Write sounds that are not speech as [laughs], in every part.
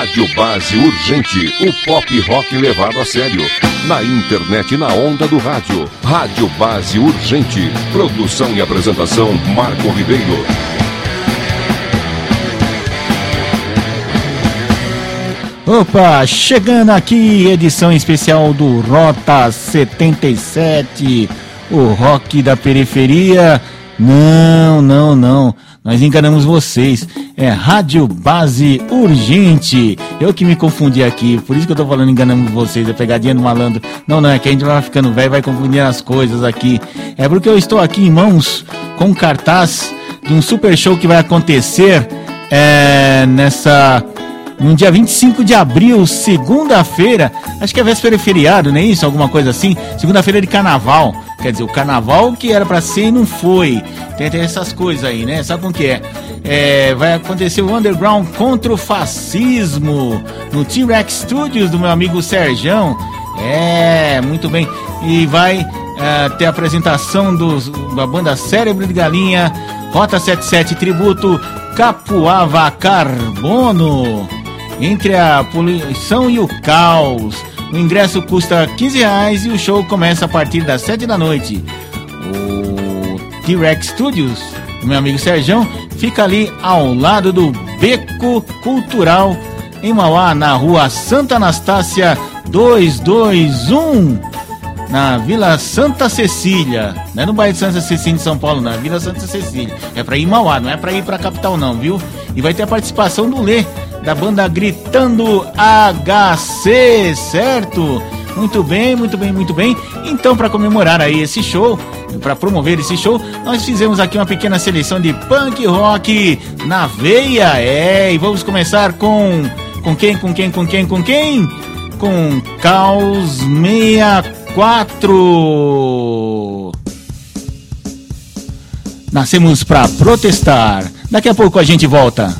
Rádio Base Urgente, o pop rock levado a sério. Na internet e na onda do rádio. Rádio Base Urgente. Produção e apresentação Marco Ribeiro. Opa, chegando aqui, edição especial do Rota 77, o rock da periferia. Não, não, não. Nós enganamos vocês. É Rádio Base Urgente. Eu que me confundi aqui, por isso que eu tô falando enganamos vocês, é pegadinha do malandro. Não, não, é que a gente vai ficando velho vai confundir as coisas aqui. É porque eu estou aqui em mãos com um cartaz de um super show que vai acontecer é, nessa no dia 25 de abril, segunda-feira, acho que é véspera de feriado, não é isso? Alguma coisa assim? Segunda-feira de carnaval. Quer dizer, o carnaval que era para ser e não foi. Tem, tem, essas coisas aí, né? Sabe como que é? é? Vai acontecer o Underground contra o fascismo no T-Rex Studios do meu amigo Serjão. É, muito bem. E vai é, ter a apresentação dos, da banda Cérebro de Galinha, Rota 77 Tributo Capuava Carbono. Entre a poluição e o caos. O ingresso custa 15 reais e o show começa a partir das 7 da noite. O T-Rex Studios, meu amigo Serjão, fica ali ao lado do Beco Cultural em Mauá, na rua Santa Anastácia 221, na Vila Santa Cecília. Não é no bairro de Santa Cecília de São Paulo, na Vila Santa Cecília. É para ir em Mauá, não é para ir para a capital não, viu? E vai ter a participação do Lê da banda Gritando HC, certo? Muito bem, muito bem, muito bem. Então, para comemorar aí esse show, para promover esse show, nós fizemos aqui uma pequena seleção de punk rock na veia. É, e vamos começar com com quem, com quem, com quem, com quem? Com Caos 64. Nascemos para protestar. Daqui a pouco a gente volta.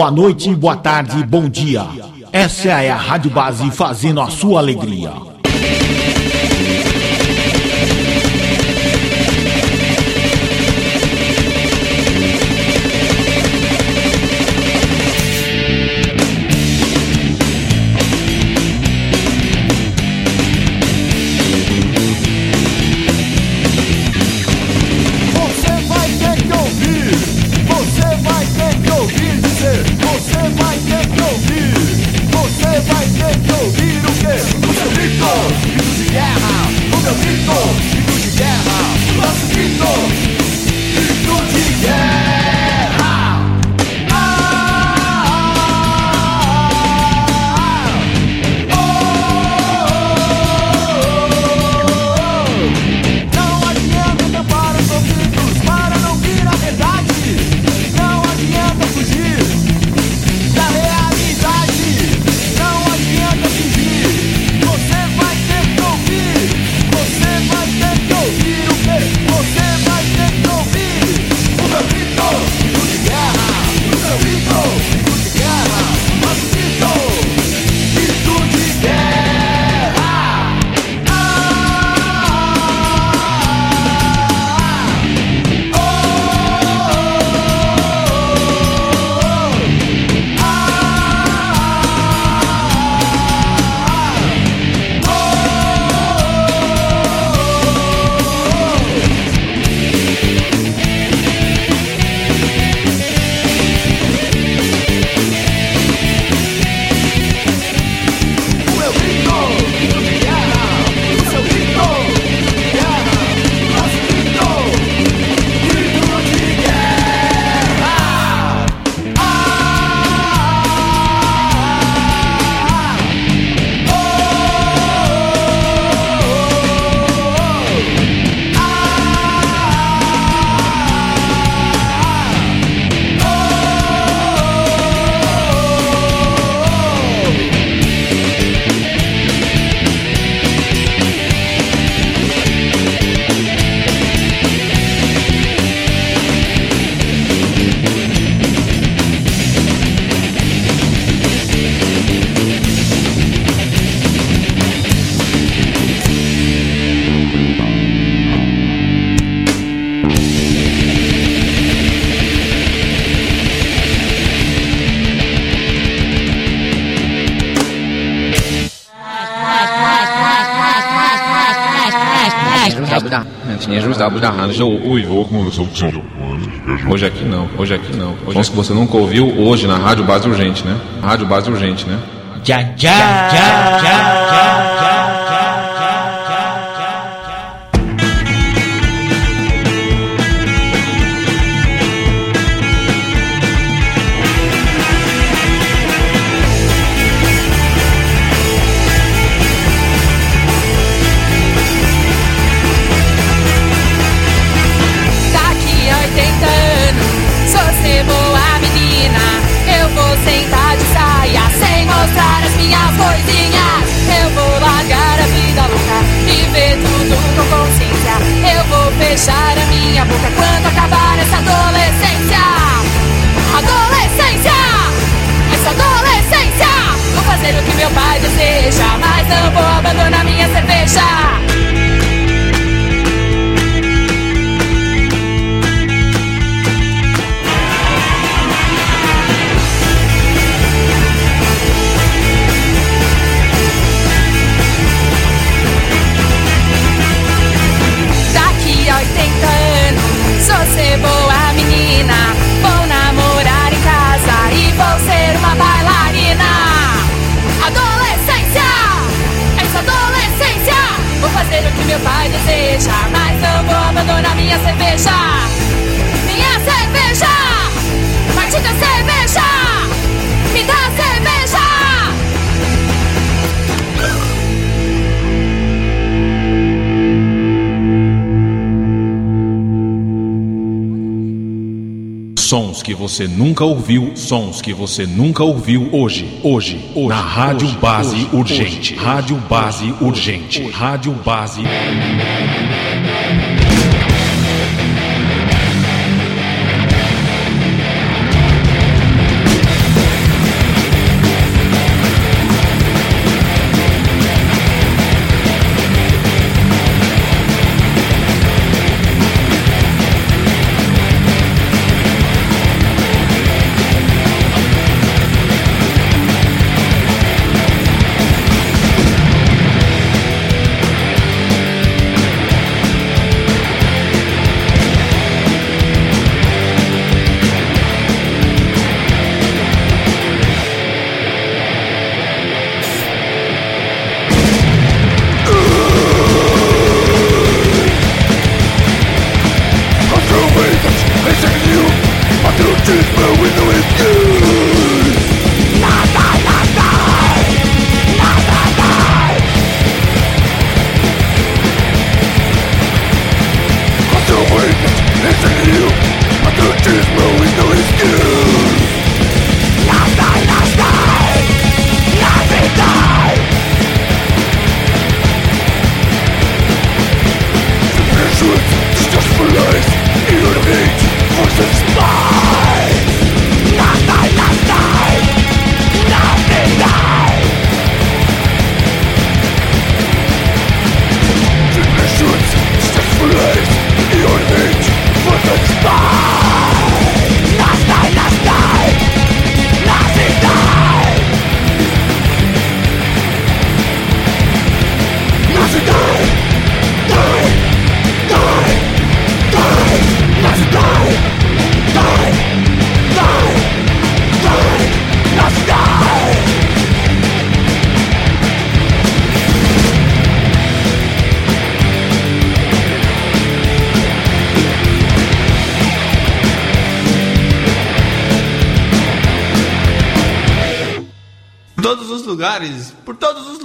Boa noite, boa tarde, bom dia. Essa é a Rádio Base fazendo a sua alegria. Sábados da Rádio. Oi, vou com Hoje aqui não, hoje aqui não. Hoje que você nunca ouviu hoje na Rádio Base Urgente, né? Rádio Base Urgente, né? Já, já, já, já, já, mas não vou abandonar minha cerveja. Minha cerveja, Sons que você nunca ouviu, sons que você nunca ouviu hoje, hoje, hoje na Rádio hoje, Base hoje, Urgente. Hoje, Rádio Base Urgente. Rádio Base. todos truth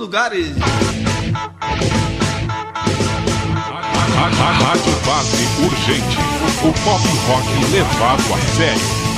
lugares. Rádio Base Urgente. O pop rock levado a sério.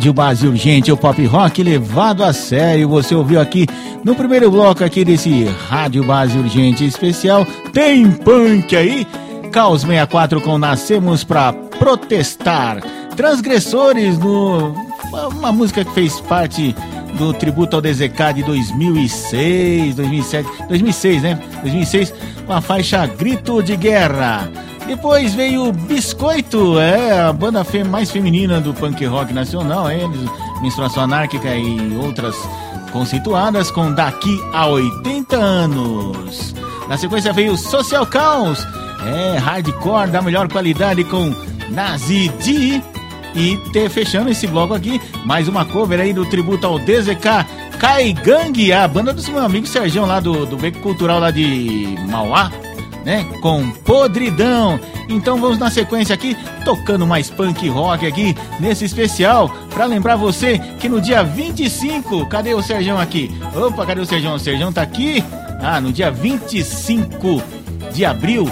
Rádio Base Urgente, o pop rock levado a sério. Você ouviu aqui no primeiro bloco aqui desse Rádio Base Urgente especial. Tem punk aí? Caos 64 com Nascemos pra Protestar. Transgressores no uma música que fez parte do tributo ao DZK de 2006, 2007, 2006, né? 2006 com a faixa Grito de Guerra. Depois veio Biscoito, é a banda mais feminina do punk rock nacional, é, eles, Menstruação Anárquica e outras conceituadas com Daqui a 80 anos. Na sequência veio Social Caos, é hardcore da melhor qualidade com Nazi D. E ter, fechando esse bloco aqui, mais uma cover aí do tributo ao DZK Kai Gang, a banda do meu amigo Sergião lá do, do Beco Cultural lá de Mauá né? Com Podridão. Então vamos na sequência aqui, tocando mais punk rock aqui nesse especial, para lembrar você que no dia 25, cadê o Serjão aqui? Opa, cadê o Serjão? O Serjão tá aqui? Ah, no dia 25 de abril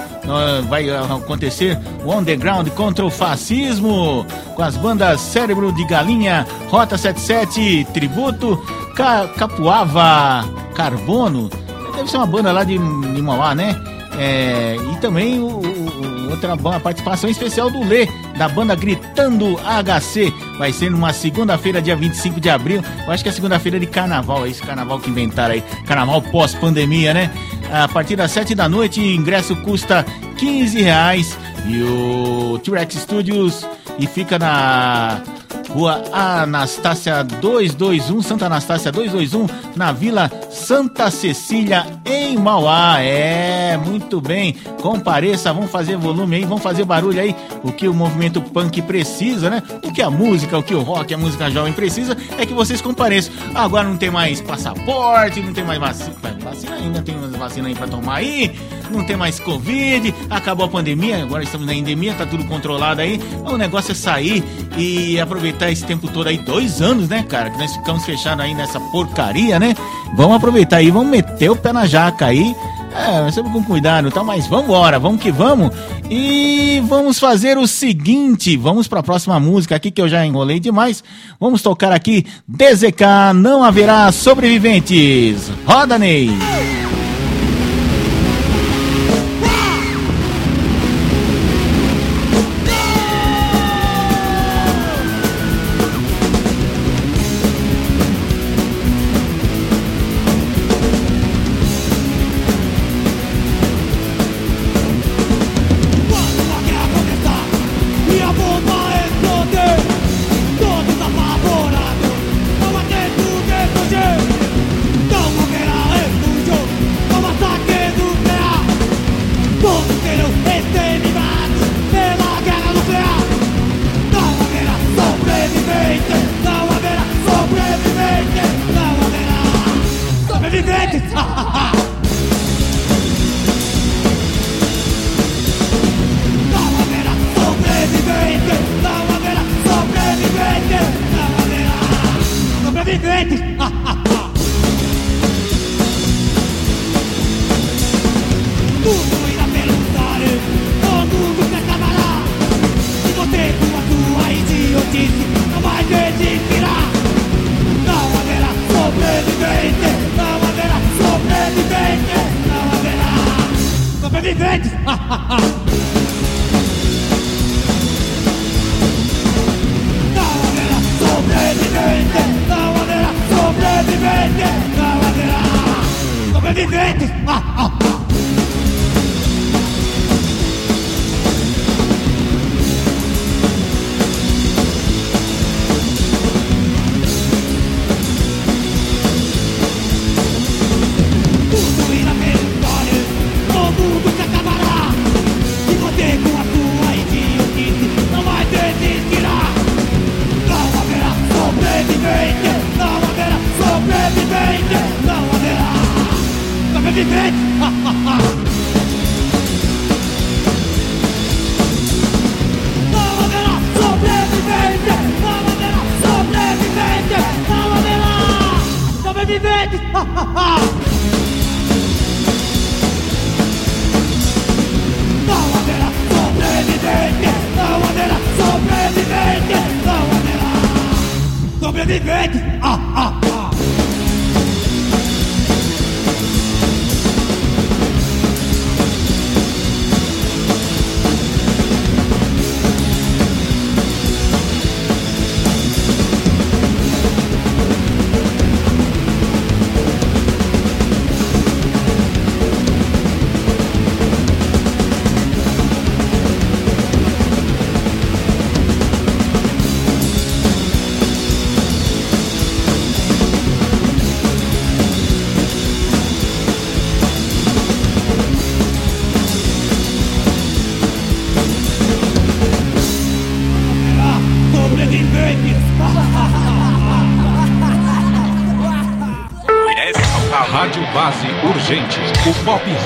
vai acontecer o Underground contra o fascismo com as bandas Cérebro de Galinha, Rota 77, Tributo, Ca Capuava, Carbono. Deve ser uma banda lá de, de Mauá, né? É, e também o, o, outra participação especial do Lê, da banda Gritando HC. Vai ser numa segunda-feira, dia 25 de abril. Eu acho que é segunda-feira de carnaval, é esse carnaval que inventaram aí. Carnaval pós-pandemia, né? A partir das 7 da noite, ingresso custa 15 reais. E o T-Rex Studios e fica na Rua Anastácia 221, Santa Anastácia 221, na Vila Santa Cecília, em Mauá. É, muito bem. Compareça, vamos fazer volume aí, vamos fazer barulho aí. O que o movimento punk precisa, né? O que a música, o que o rock, a música jovem precisa é que vocês compareçam. Agora não tem mais passaporte, não tem mais vacina. Vacina ainda, tem umas vacinas aí pra tomar aí. Não tem mais Covid, acabou a pandemia, agora estamos na endemia, tá tudo controlado aí. O negócio é sair e aproveitar esse tempo todo aí, dois anos, né, cara? Que nós ficamos fechados aí nessa porcaria, né? Vamos aproveitar aí, vamos meter o pé na jaca aí. É, sempre com cuidado, tá? Mas vamos embora, vamos que vamos. E vamos fazer o seguinte, vamos para a próxima música aqui que eu já enrolei demais. Vamos tocar aqui DZK, não haverá sobreviventes. Roda, Ney!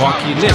Pop rock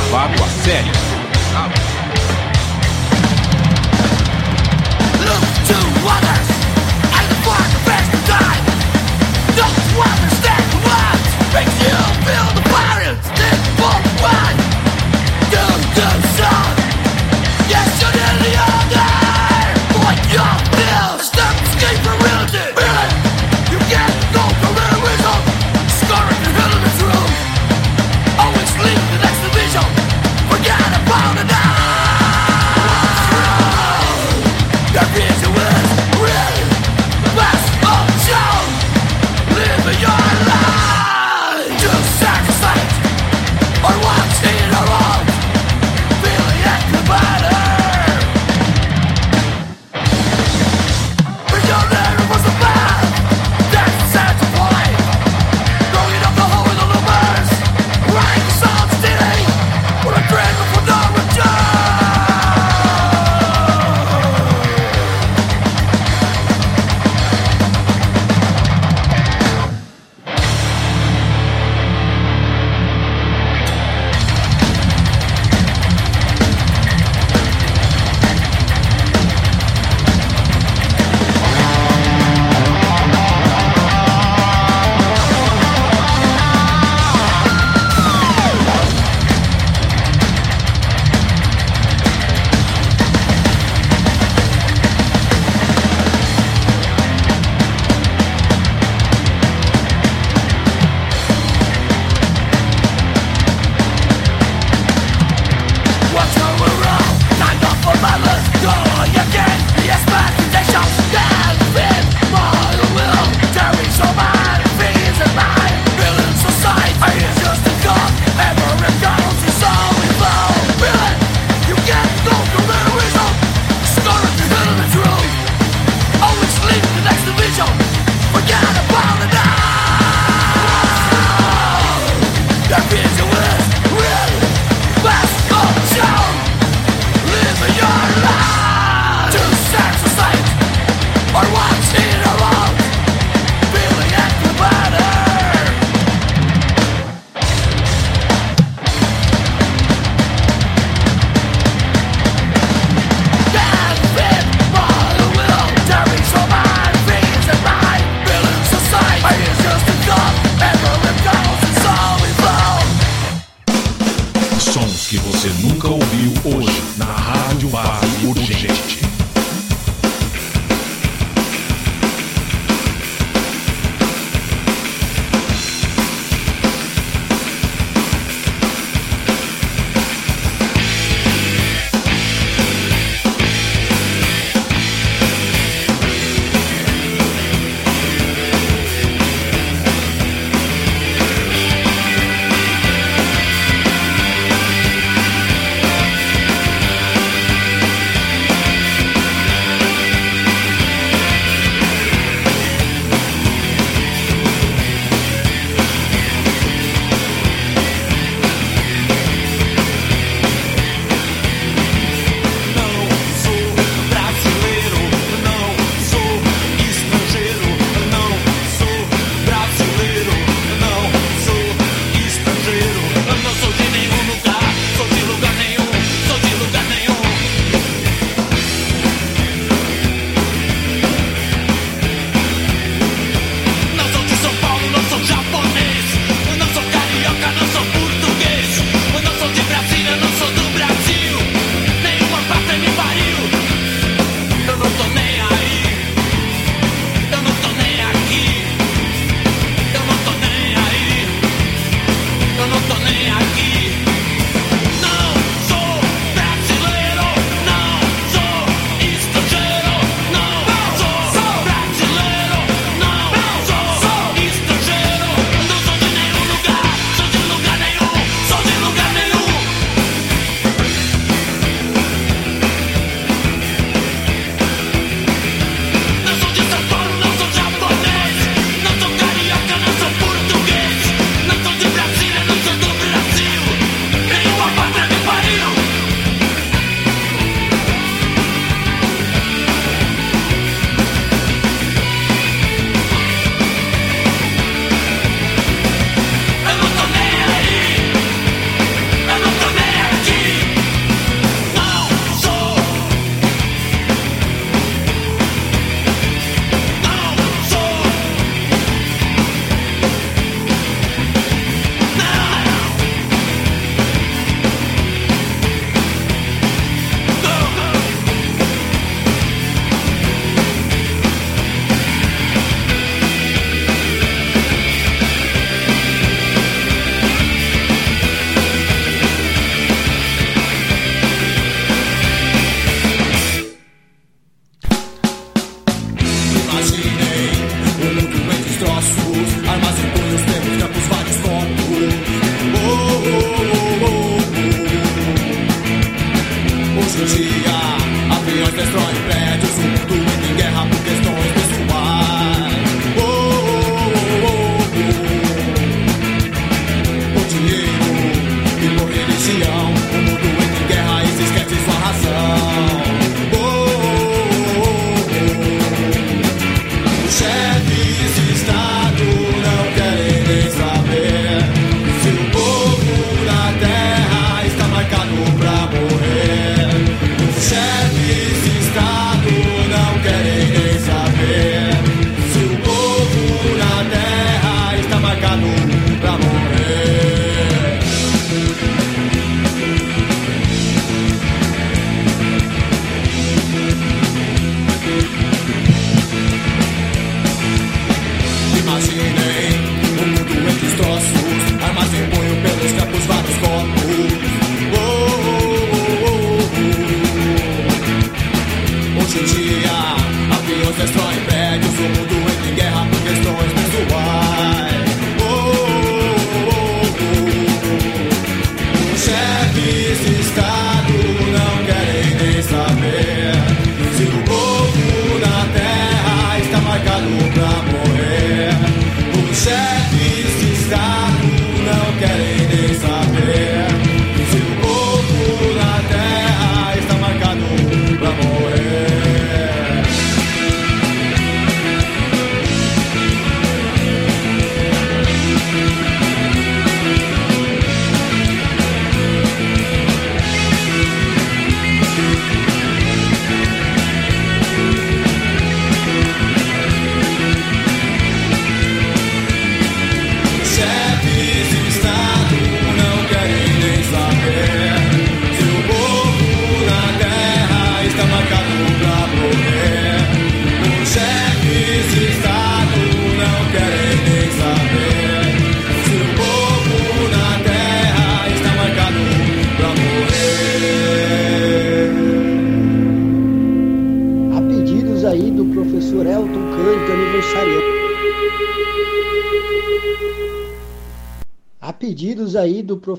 chefes de Estado não querem.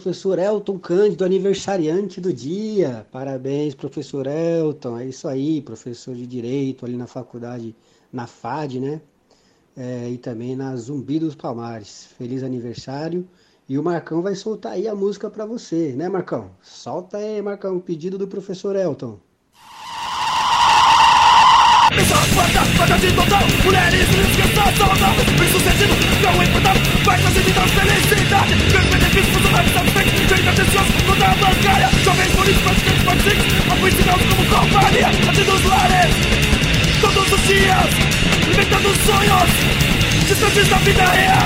Professor Elton Cândido, aniversariante do dia. Parabéns, professor Elton. É isso aí, professor de Direito ali na faculdade, na FAD, né? É, e também na Zumbi dos Palmares. Feliz aniversário. E o Marcão vai soltar aí a música para você, né, Marcão? Solta aí, Marcão, pedido do professor Elton. Pessoas quantas, quantas de total Mulheres esqueças, saudável Bem sucedido, não importado Vai fazer vida felicidade Ver benefícios, funcionários satisfeitos Gente atencioso, contra a bancária Jovens bonitos, praticantes, participantes Apoiados como companhia Até dos lares Todos os dias Alimentando sonhos Distantes da vida real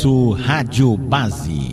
Rádio Base.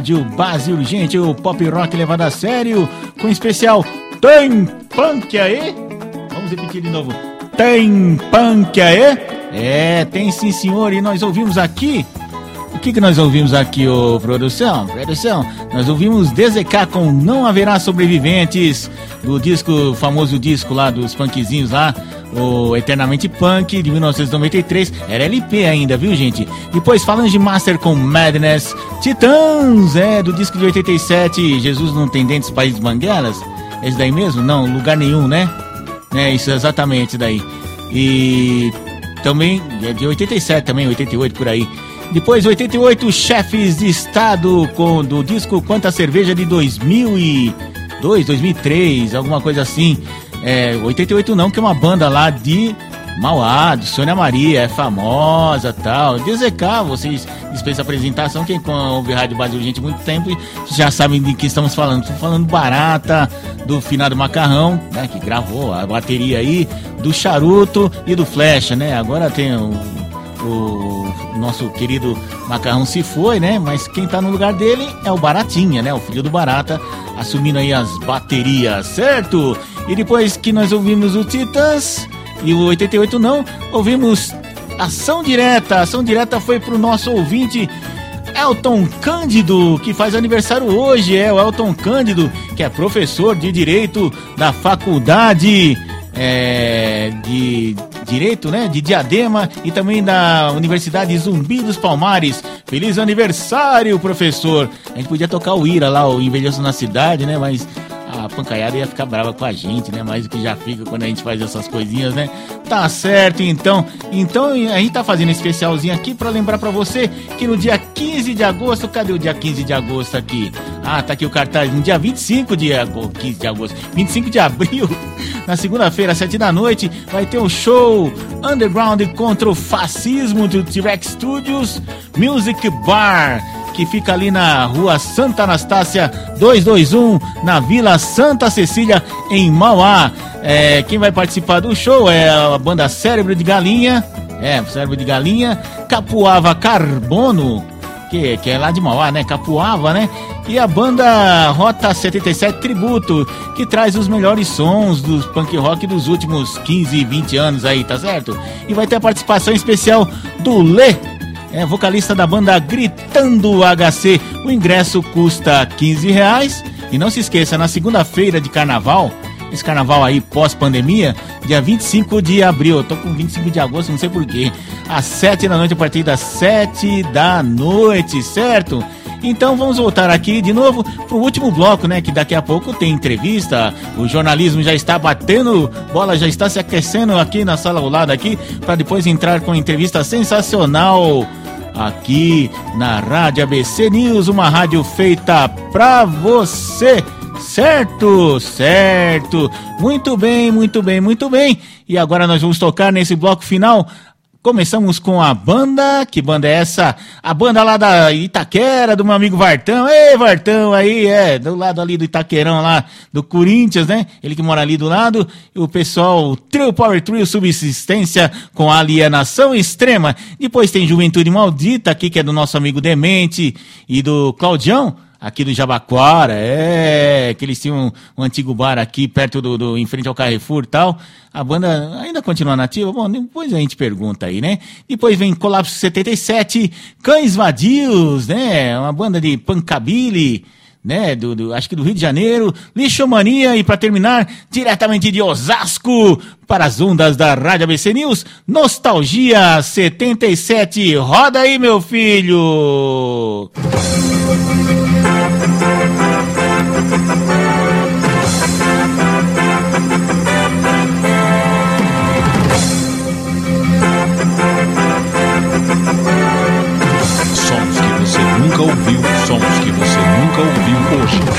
Rádio Base Urgente, o pop rock levado a sério, com especial Tem Punk aí? Vamos repetir de novo. Tem Punk aí? É, tem sim senhor, e nós ouvimos aqui. O que, que nós ouvimos aqui, ô produção? Produção, nós ouvimos DZK com Não Haverá Sobreviventes, do disco, famoso disco lá dos punkzinhos lá, o Eternamente Punk, de 1993. Era LP ainda, viu, gente? Depois Falange Master com Madness, Titãs, é, do disco de 87, Jesus não tem dentes, País Banguelas. Esse daí mesmo? Não, lugar nenhum, né? É, isso, exatamente daí. E também, é de 87 também, 88 por aí. Depois, 88, Chefes de Estado, com, do disco Quanta Cerveja de 2002, 2003, alguma coisa assim. É, 88 não, que é uma banda lá de Mauá, de Sônia Maria, é famosa tal. DZK, vocês dispensam apresentação, quem ouve Rádio Base Urgente há muito tempo já sabem de que estamos falando. Estou falando Barata, do Finado Macarrão, né, que gravou a bateria aí, do Charuto e do Flecha, né? Agora tem o o nosso querido Macarrão se foi, né? Mas quem tá no lugar dele é o Baratinha, né? O filho do Barata, assumindo aí as baterias, certo? E depois que nós ouvimos o Titãs e o 88 não, ouvimos Ação Direta. Ação Direta foi pro nosso ouvinte Elton Cândido, que faz aniversário hoje, é o Elton Cândido, que é professor de Direito da Faculdade é, de Direito, né? De Diadema e também da Universidade Zumbi dos Palmares. Feliz aniversário, professor! A gente podia tocar o Ira lá, o Envelheço na Cidade, né? Mas a pancaiada ia ficar brava com a gente, né? Mais do que já fica quando a gente faz essas coisinhas, né? Tá certo, então. Então a gente tá fazendo esse especialzinho aqui para lembrar para você que no dia 15 de agosto, cadê o dia 15 de agosto aqui? Ah, tá aqui o cartaz. No dia 25 de agosto, 15 de agosto, 25 de abril, [laughs] na segunda-feira, às 7 da noite, vai ter o show Underground contra o fascismo do T-Rex Studios Music Bar. Que fica ali na rua Santa Anastácia 221, na Vila Santa Cecília, em Mauá. É, quem vai participar do show é a banda Cérebro de Galinha, é, Cérebro de Galinha, Capuava Carbono, que, que é lá de Mauá, né? Capuava, né? E a banda Rota 77 Tributo, que traz os melhores sons dos punk rock dos últimos 15, 20 anos aí, tá certo? E vai ter a participação especial do Lê, é vocalista da banda Gritando HC. O ingresso custa 15 reais. E não se esqueça, na segunda-feira de carnaval, esse carnaval aí pós-pandemia, dia 25 de abril. Eu tô com 25 de agosto, não sei porquê. Às 7 da noite, a partir das 7 da noite, certo? Então vamos voltar aqui de novo pro último bloco, né? Que daqui a pouco tem entrevista. O jornalismo já está batendo, bola já está se aquecendo aqui na sala ao lado aqui, para depois entrar com entrevista sensacional aqui na Rádio ABC News, uma rádio feita pra você. Certo, certo. Muito bem, muito bem, muito bem. E agora nós vamos tocar nesse bloco final. Começamos com a banda, que banda é essa? A banda lá da Itaquera, do meu amigo Vartão. Ei, Vartão, aí, é, do lado ali do Itaquerão lá, do Corinthians, né? Ele que mora ali do lado. E o pessoal, Trio Power Trio Subsistência com Alienação Extrema. Depois tem Juventude Maldita aqui, que é do nosso amigo Demente e do Claudião aqui do Jabaquara, é, que eles tinham um, um antigo bar aqui perto do, do, em frente ao Carrefour e tal. A banda ainda continua nativa? Bom, depois a gente pergunta aí, né? Depois vem Colapso 77, Cães Vadios, né? Uma banda de punkabilly, né? Do, do, acho que do Rio de Janeiro, Lixomania e para terminar, diretamente de Osasco, para as ondas da Rádio ABC News, Nostalgia 77. Roda aí, meu filho!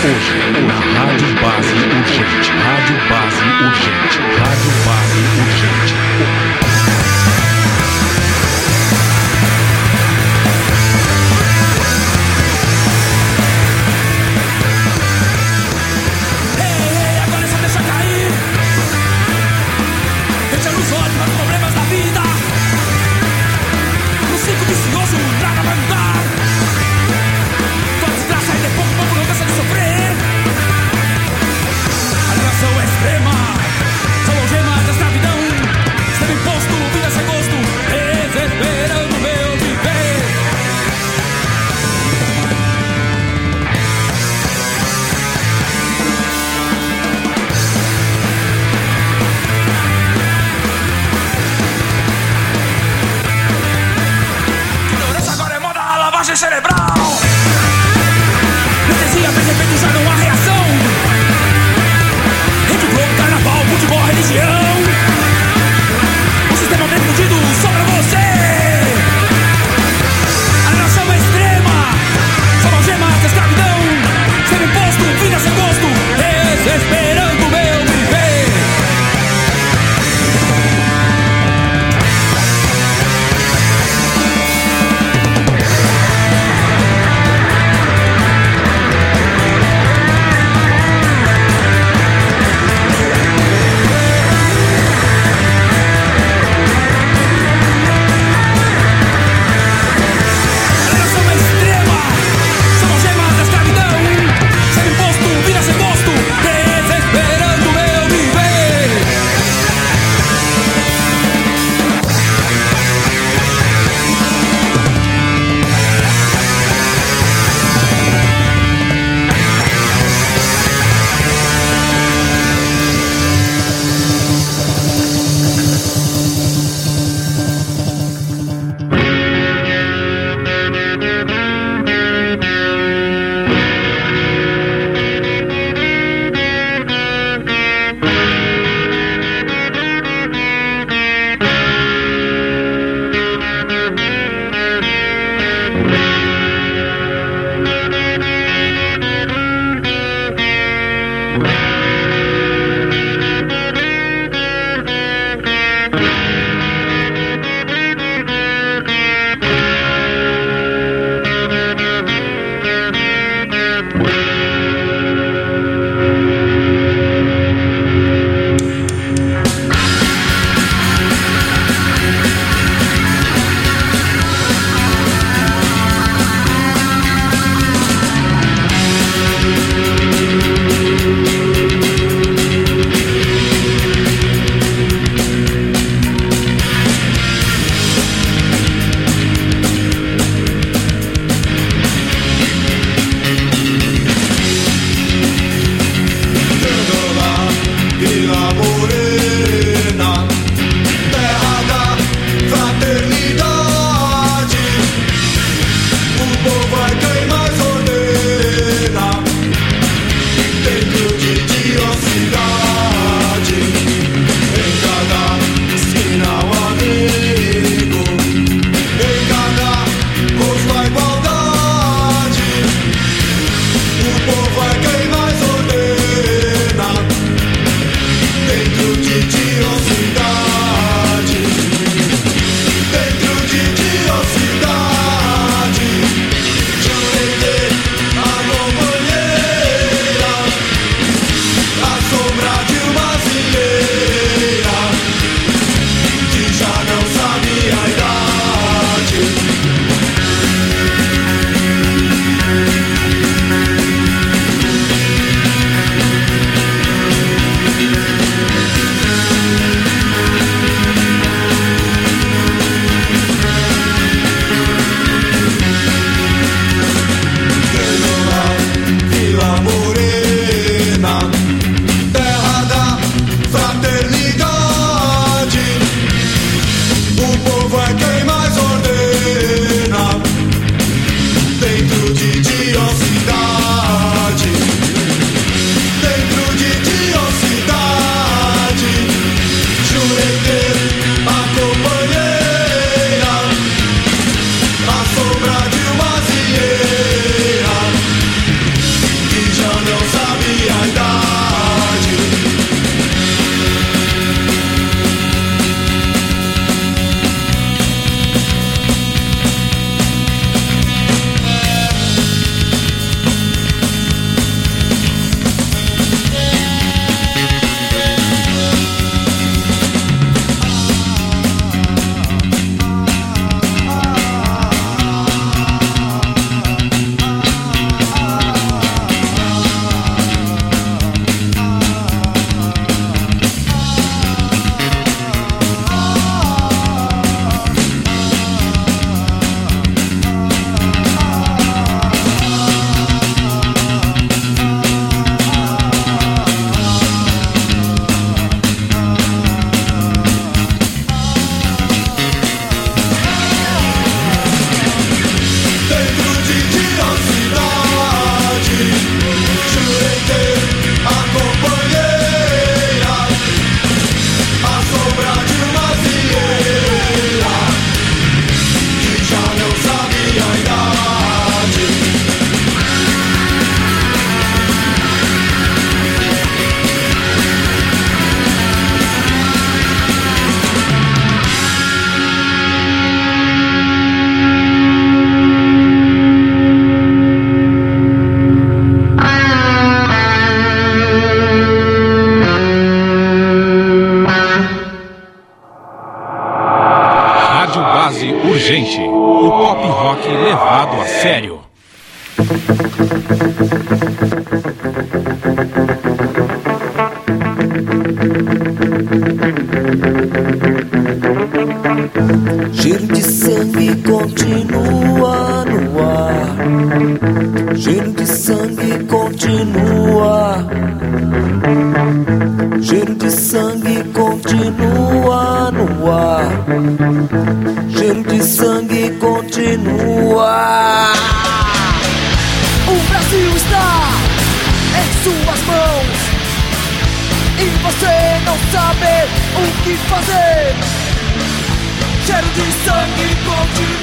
Ouviu hoje, continua no ar. Cheiro de sangue continua. Cheiro de sangue continua no ar. Cheiro de sangue continua. O Brasil está em suas mãos. E você não sabe o que fazer. Cheiro de sangue continua.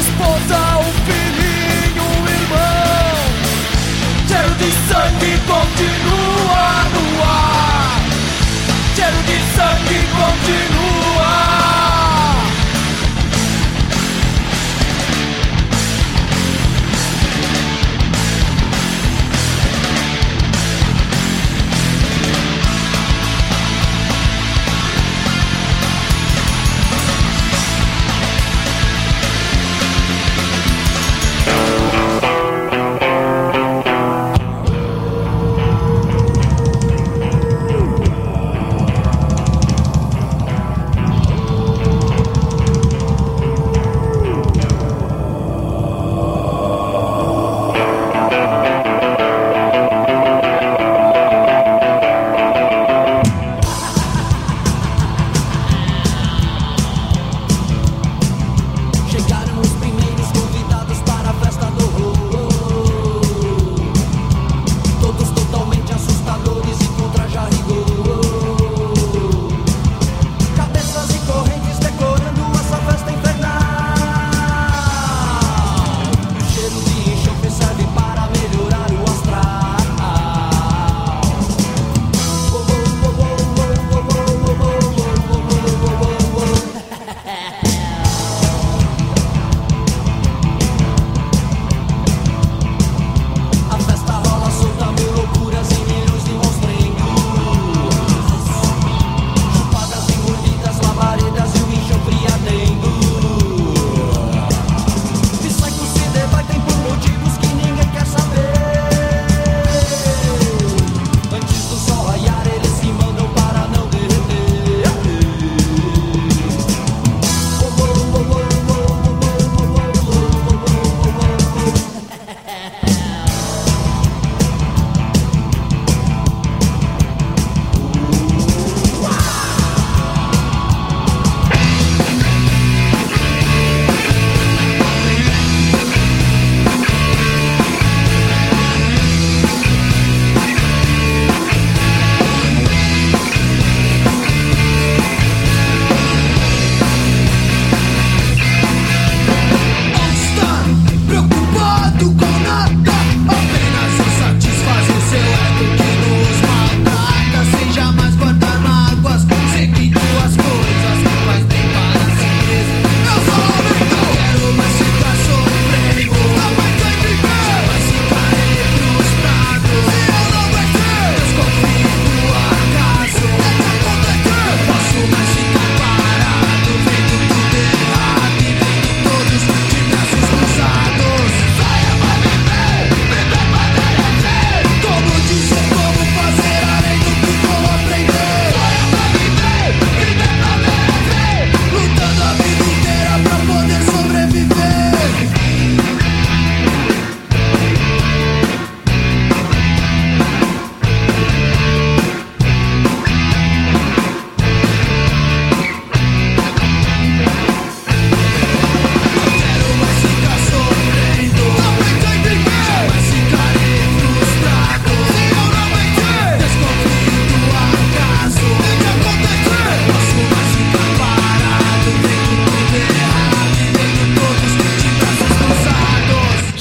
esposa, um filhinho, um irmão. Quero de sangue bom de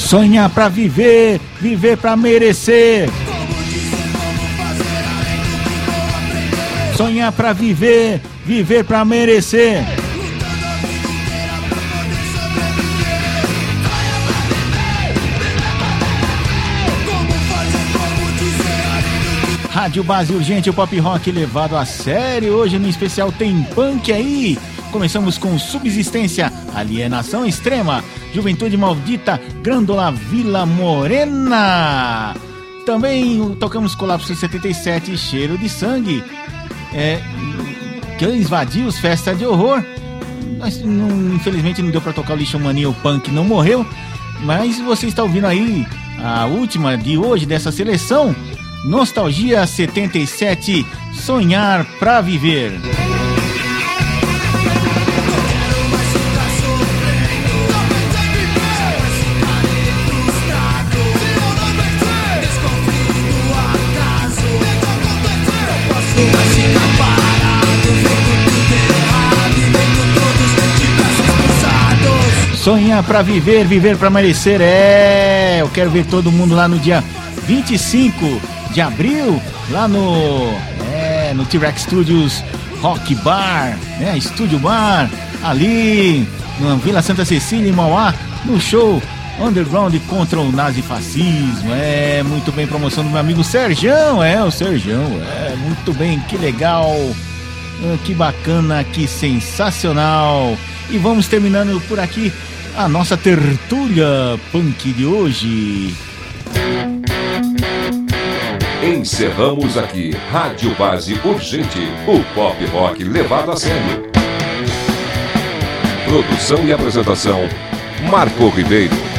Sonhar para viver, viver para merecer. Sonhar para viver, viver para merecer. Rádio Brasil, gente, o pop rock levado a sério. Hoje no especial tem punk aí. Começamos com Subsistência, Alienação Extrema, Juventude Maldita, Grândola Vila Morena. Também tocamos Colapso 77, Cheiro de Sangue. É, Cães Vadios, Festa de Horror. Mas, não, infelizmente não deu pra tocar o Lixo Mania, o punk não morreu. Mas você está ouvindo aí a última de hoje dessa seleção. Nostalgia 77, Sonhar pra Viver. Sonhar pra viver, viver pra merecer. É, eu quero ver todo mundo lá no dia 25 de abril, lá no é, no T-Rex Studios Rock Bar, né? Estúdio Bar, ali na Vila Santa Cecília, em Mauá, no show Underground contra o nazifascismo. É, muito bem, promoção do meu amigo Serjão, é, o Serjão, é, muito bem, que legal, ah, que bacana, que sensacional. E vamos terminando por aqui a nossa tertúlia punk de hoje. Encerramos aqui Rádio Base Urgente, o pop rock levado a sério. Produção e apresentação: Marco Ribeiro.